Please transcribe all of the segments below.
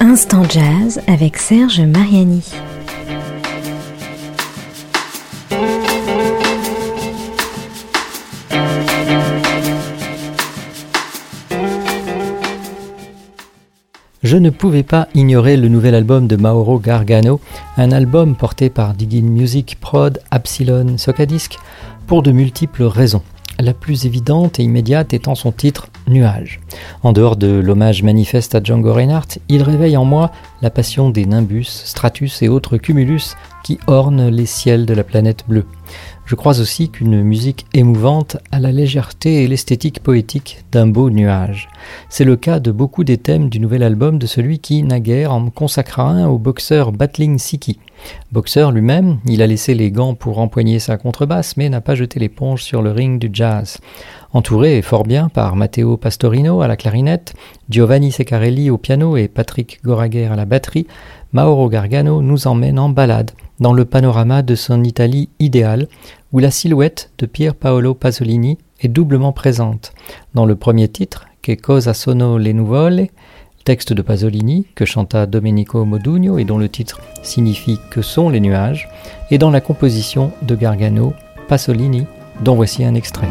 Instant Jazz avec Serge Mariani. Je ne pouvais pas ignorer le nouvel album de Mauro Gargano, un album porté par Diggin Music Prod Epsilon Socadisc pour de multiples raisons la plus évidente et immédiate étant son titre Nuage. En dehors de l'hommage manifeste à Django Reinhardt, il réveille en moi la passion des nimbus, stratus et autres cumulus qui ornent les ciels de la planète bleue. Je crois aussi qu'une musique émouvante a la légèreté et l'esthétique poétique d'un beau nuage. C'est le cas de beaucoup des thèmes du nouvel album de celui qui, naguère, en consacra un au boxeur Battling Siki. Boxeur lui-même, il a laissé les gants pour empoigner sa contrebasse, mais n'a pas jeté l'éponge sur le ring du jazz. Entouré fort bien par Matteo Pastorino à la clarinette, Giovanni Seccarelli au piano et Patrick Goraguer à la batterie, Mauro Gargano nous emmène en balade dans le panorama de son Italie idéale, où la silhouette de Pier Paolo Pasolini est doublement présente. Dans le premier titre, Che cosa sono le nuvole, texte de Pasolini que chanta Domenico Modugno et dont le titre signifie Que sont les nuages, et dans la composition de Gargano, Pasolini, dont voici un extrait.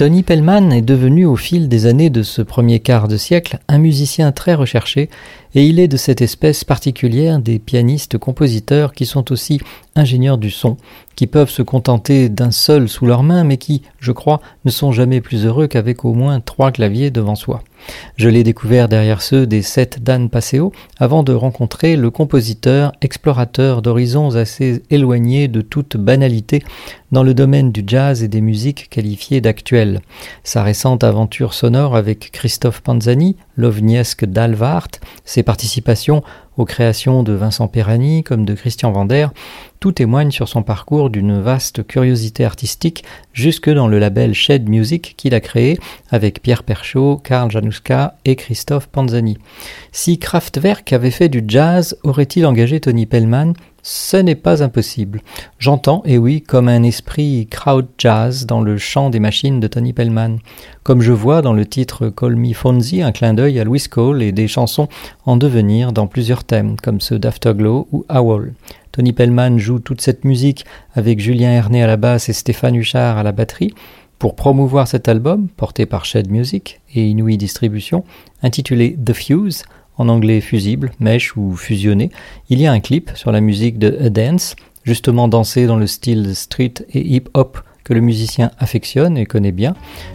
Tony Pellman est devenu au fil des années de ce premier quart de siècle un musicien très recherché et il est de cette espèce particulière des pianistes-compositeurs qui sont aussi ingénieurs du son, qui peuvent se contenter d'un seul sous leurs mains mais qui, je crois, ne sont jamais plus heureux qu'avec au moins trois claviers devant soi. Je l'ai découvert derrière ceux des sept d'Anne Passeo avant de rencontrer le compositeur, explorateur d'horizons assez éloignés de toute banalité dans le domaine du jazz et des musiques qualifiées d'actuelles. Sa récente aventure sonore avec Christophe Panzani, l'ovniesque d'Alvart, participations aux créations de Vincent Perani comme de Christian Vander, tout témoigne sur son parcours d'une vaste curiosité artistique jusque dans le label Shed Music qu'il a créé avec Pierre Perchaud, Karl Januska et Christophe Panzani. Si Kraftwerk avait fait du jazz, aurait-il engagé Tony Pellman ce n'est pas impossible. J'entends, et oui, comme un esprit crowd jazz dans le chant des machines de Tony Pellman. Comme je vois dans le titre Call Me Fonzie un clin d'œil à Louis Cole et des chansons en devenir dans plusieurs thèmes, comme ceux d'Afterglow ou Owl. Tony Pellman joue toute cette musique avec Julien Herné à la basse et Stéphane Huchard à la batterie pour promouvoir cet album, porté par Shed Music et Inouï Distribution, intitulé The Fuse, en anglais fusible, mèche ou fusionné, il y a un clip sur la musique de A Dance, justement dansé dans le style street et hip-hop que le musicien affectionne et connaît bien,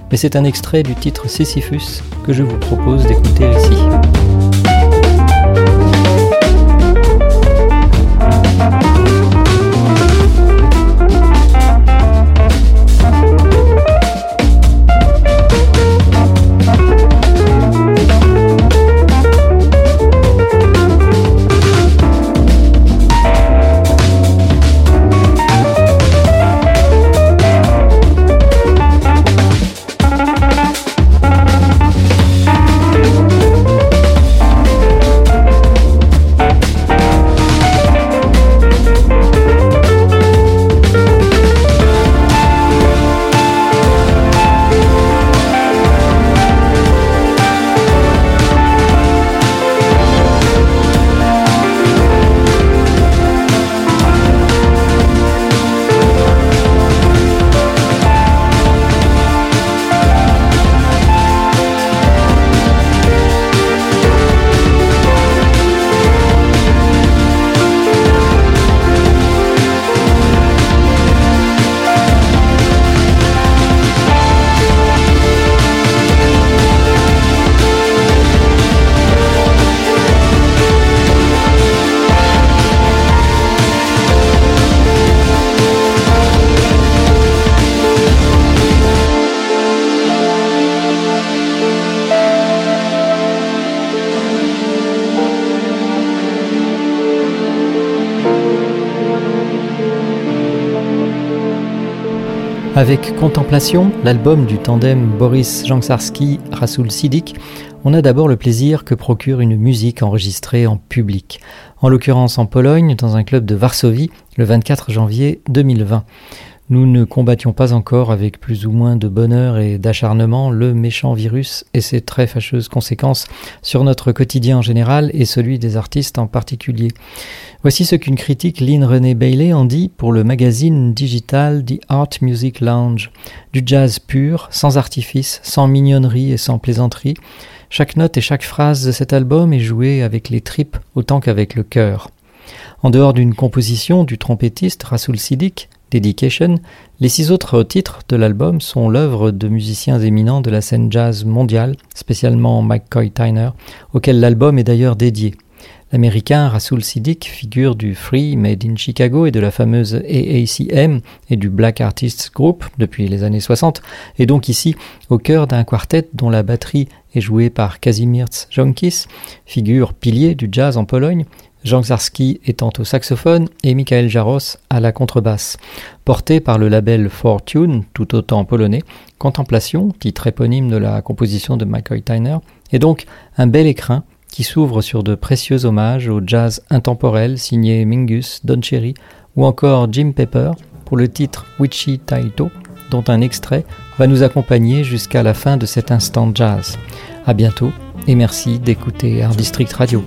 mais c'est un extrait du titre Sisyphus que je vous propose d'écouter ici. Avec Contemplation, l'album du tandem Boris Jansarski-Rasoul Sidik, on a d'abord le plaisir que procure une musique enregistrée en public, en l'occurrence en Pologne, dans un club de Varsovie, le 24 janvier 2020. Nous ne combattions pas encore avec plus ou moins de bonheur et d'acharnement le méchant virus et ses très fâcheuses conséquences sur notre quotidien en général et celui des artistes en particulier. Voici ce qu'une critique Lynn René Bailey en dit pour le magazine digital The Art Music Lounge. Du jazz pur, sans artifice, sans mignonnerie et sans plaisanterie. Chaque note et chaque phrase de cet album est jouée avec les tripes autant qu'avec le cœur. En dehors d'une composition du trompettiste Rasoul Sidik, Dedication, les six autres titres de l'album sont l'œuvre de musiciens éminents de la scène jazz mondiale, spécialement McCoy Tyner, auquel l'album est d'ailleurs dédié. L'américain Rasoul Siddiq, figure du Free Made in Chicago et de la fameuse AACM et du Black Artists Group depuis les années 60, est donc ici au cœur d'un quartet dont la batterie est jouée par Kazimierz Jonkis, figure pilier du jazz en Pologne, Jean Czarski étant au saxophone et Michael Jaros à la contrebasse. Porté par le label Fortune, tout autant polonais, Contemplation, titre éponyme de la composition de Michael Tyner, est donc un bel écrin qui s'ouvre sur de précieux hommages au jazz intemporel signé Mingus, Don Cherry ou encore Jim Pepper pour le titre Witchy Taito, dont un extrait va nous accompagner jusqu'à la fin de cet instant jazz. À bientôt et merci d'écouter Art District Radio.